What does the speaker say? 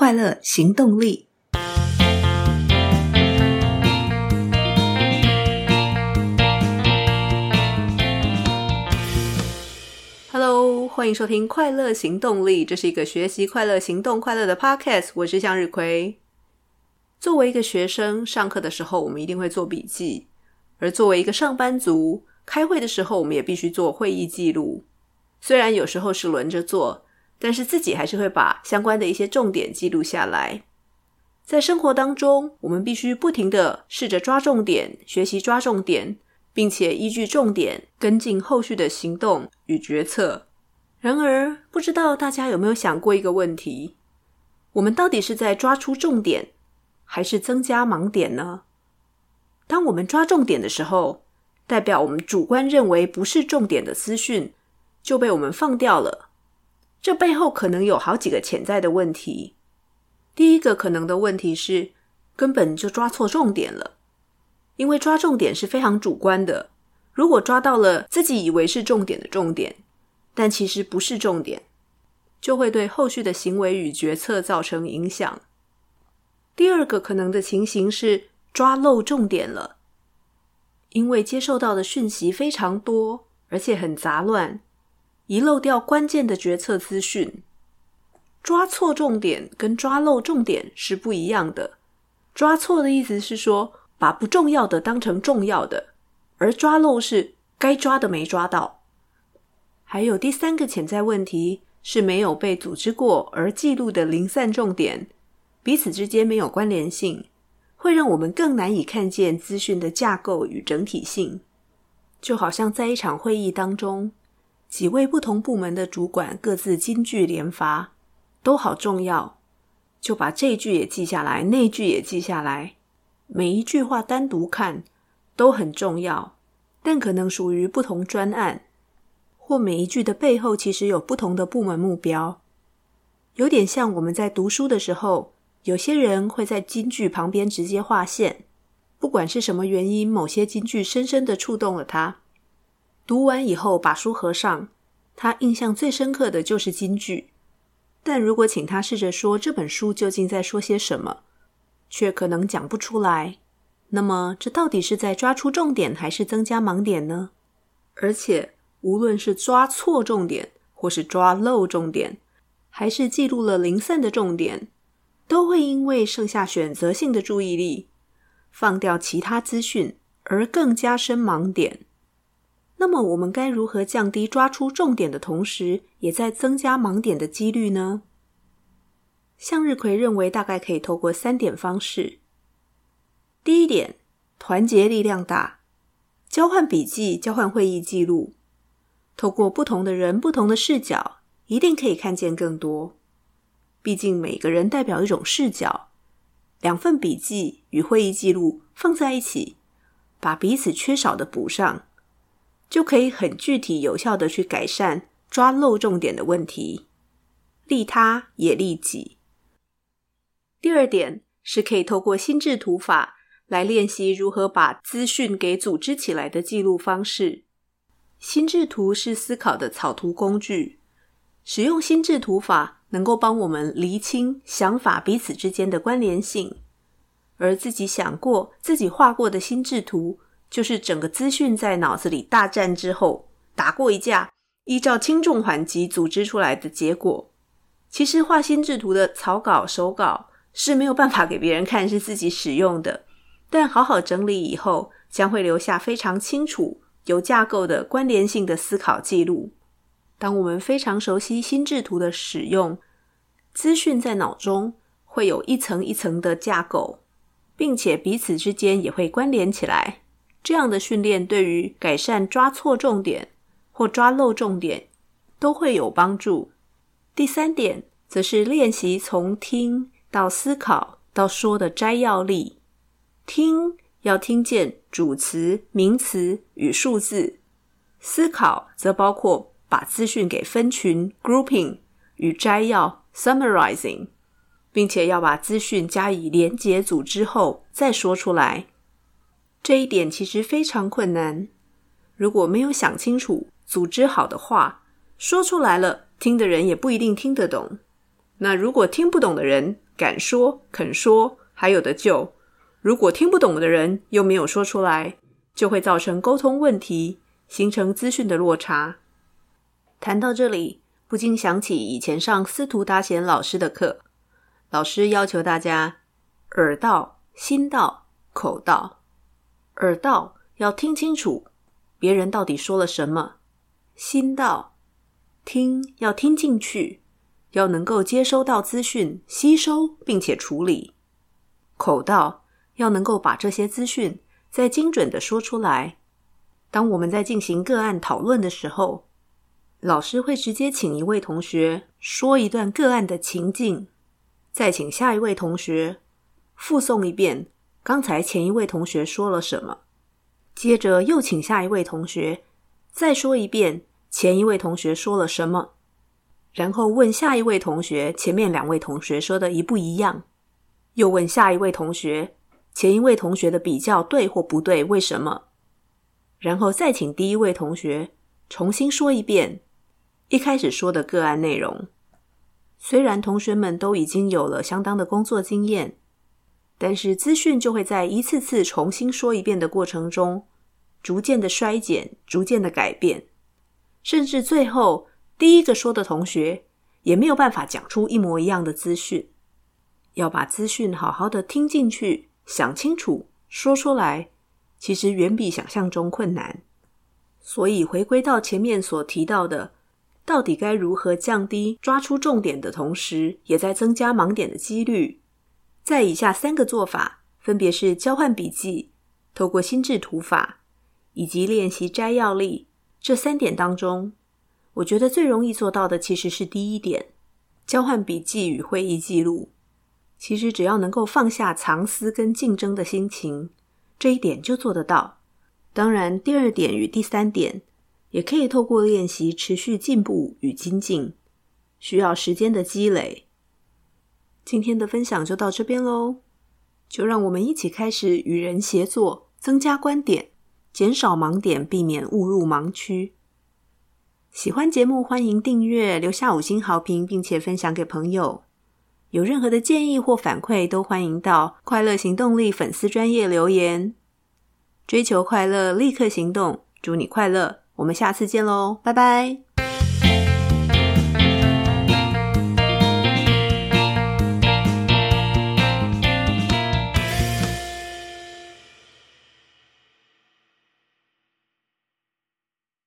快乐行动力。Hello，欢迎收听《快乐行动力》，这是一个学习快乐、行动快乐的 Podcast。我是向日葵。作为一个学生，上课的时候我们一定会做笔记；而作为一个上班族，开会的时候我们也必须做会议记录。虽然有时候是轮着做。但是自己还是会把相关的一些重点记录下来。在生活当中，我们必须不停地试着抓重点，学习抓重点，并且依据重点跟进后续的行动与决策。然而，不知道大家有没有想过一个问题：我们到底是在抓出重点，还是增加盲点呢？当我们抓重点的时候，代表我们主观认为不是重点的资讯就被我们放掉了。这背后可能有好几个潜在的问题。第一个可能的问题是，根本就抓错重点了，因为抓重点是非常主观的。如果抓到了自己以为是重点的重点，但其实不是重点，就会对后续的行为与决策造成影响。第二个可能的情形是抓漏重点了，因为接受到的讯息非常多，而且很杂乱。遗漏掉关键的决策资讯，抓错重点跟抓漏重点是不一样的。抓错的意思是说，把不重要的当成重要的，而抓漏是该抓的没抓到。还有第三个潜在问题是没有被组织过而记录的零散重点，彼此之间没有关联性，会让我们更难以看见资讯的架构与整体性。就好像在一场会议当中。几位不同部门的主管各自金句连发，都好重要，就把这句也记下来，那句也记下来。每一句话单独看都很重要，但可能属于不同专案，或每一句的背后其实有不同的部门目标。有点像我们在读书的时候，有些人会在金句旁边直接划线，不管是什么原因，某些金句深深的触动了他。读完以后，把书合上，他印象最深刻的就是金句。但如果请他试着说这本书究竟在说些什么，却可能讲不出来。那么，这到底是在抓出重点，还是增加盲点呢？而且，无论是抓错重点，或是抓漏重点，还是记录了零散的重点，都会因为剩下选择性的注意力，放掉其他资讯，而更加深盲点。那么我们该如何降低抓出重点的同时，也在增加盲点的几率呢？向日葵认为，大概可以透过三点方式。第一点，团结力量大，交换笔记，交换会议记录，透过不同的人、不同的视角，一定可以看见更多。毕竟每个人代表一种视角，两份笔记与会议记录放在一起，把彼此缺少的补上。就可以很具体有效的去改善抓漏重点的问题，利他也利己。第二点是可以透过心智图法来练习如何把资讯给组织起来的记录方式。心智图是思考的草图工具，使用心智图法能够帮我们厘清想法彼此之间的关联性，而自己想过、自己画过的心智图。就是整个资讯在脑子里大战之后，打过一架，依照轻重缓急组织出来的结果。其实画心智图的草稿、手稿是没有办法给别人看，是自己使用的。但好好整理以后，将会留下非常清楚、有架构的关联性的思考记录。当我们非常熟悉心智图的使用，资讯在脑中会有一层一层的架构，并且彼此之间也会关联起来。这样的训练对于改善抓错重点或抓漏重点都会有帮助。第三点则是练习从听到思考到说的摘要力。听要听见主词、名词与数字；思考则包括把资讯给分群 （grouping） 与摘要 （summarizing），并且要把资讯加以连结组织后再说出来。这一点其实非常困难。如果没有想清楚、组织好的话，说出来了，听的人也不一定听得懂。那如果听不懂的人敢说、肯说，还有的救。如果听不懂的人又没有说出来，就会造成沟通问题，形成资讯的落差。谈到这里，不禁想起以前上司徒达贤老师的课，老师要求大家耳到、心到、口到。耳到要听清楚别人到底说了什么，心到听要听进去，要能够接收到资讯，吸收并且处理。口到要能够把这些资讯再精准的说出来。当我们在进行个案讨论的时候，老师会直接请一位同学说一段个案的情境，再请下一位同学复诵一遍刚才前一位同学说了什么，接着又请下一位同学再说一遍前一位同学说了什么，然后问下一位同学前面两位同学说的一不一样，又问下一位同学前一位同学的比较对或不对，为什么，然后再请第一位同学重新说一遍。一开始说的个案内容，虽然同学们都已经有了相当的工作经验，但是资讯就会在一次次重新说一遍的过程中，逐渐的衰减，逐渐的改变，甚至最后第一个说的同学也没有办法讲出一模一样的资讯。要把资讯好好的听进去，想清楚，说出来，其实远比想象中困难。所以回归到前面所提到的。到底该如何降低抓出重点的同时，也在增加盲点的几率？在以下三个做法，分别是交换笔记、透过心智图法以及练习摘要力这三点当中，我觉得最容易做到的其实是第一点：交换笔记与会议记录。其实只要能够放下藏私跟竞争的心情，这一点就做得到。当然，第二点与第三点。也可以透过练习持续进步与精进，需要时间的积累。今天的分享就到这边喽，就让我们一起开始与人协作，增加观点，减少盲点，避免误入盲区。喜欢节目，欢迎订阅，留下五星好评，并且分享给朋友。有任何的建议或反馈，都欢迎到快乐行动力粉丝专业留言。追求快乐，立刻行动，祝你快乐！我们下次见喽，拜拜。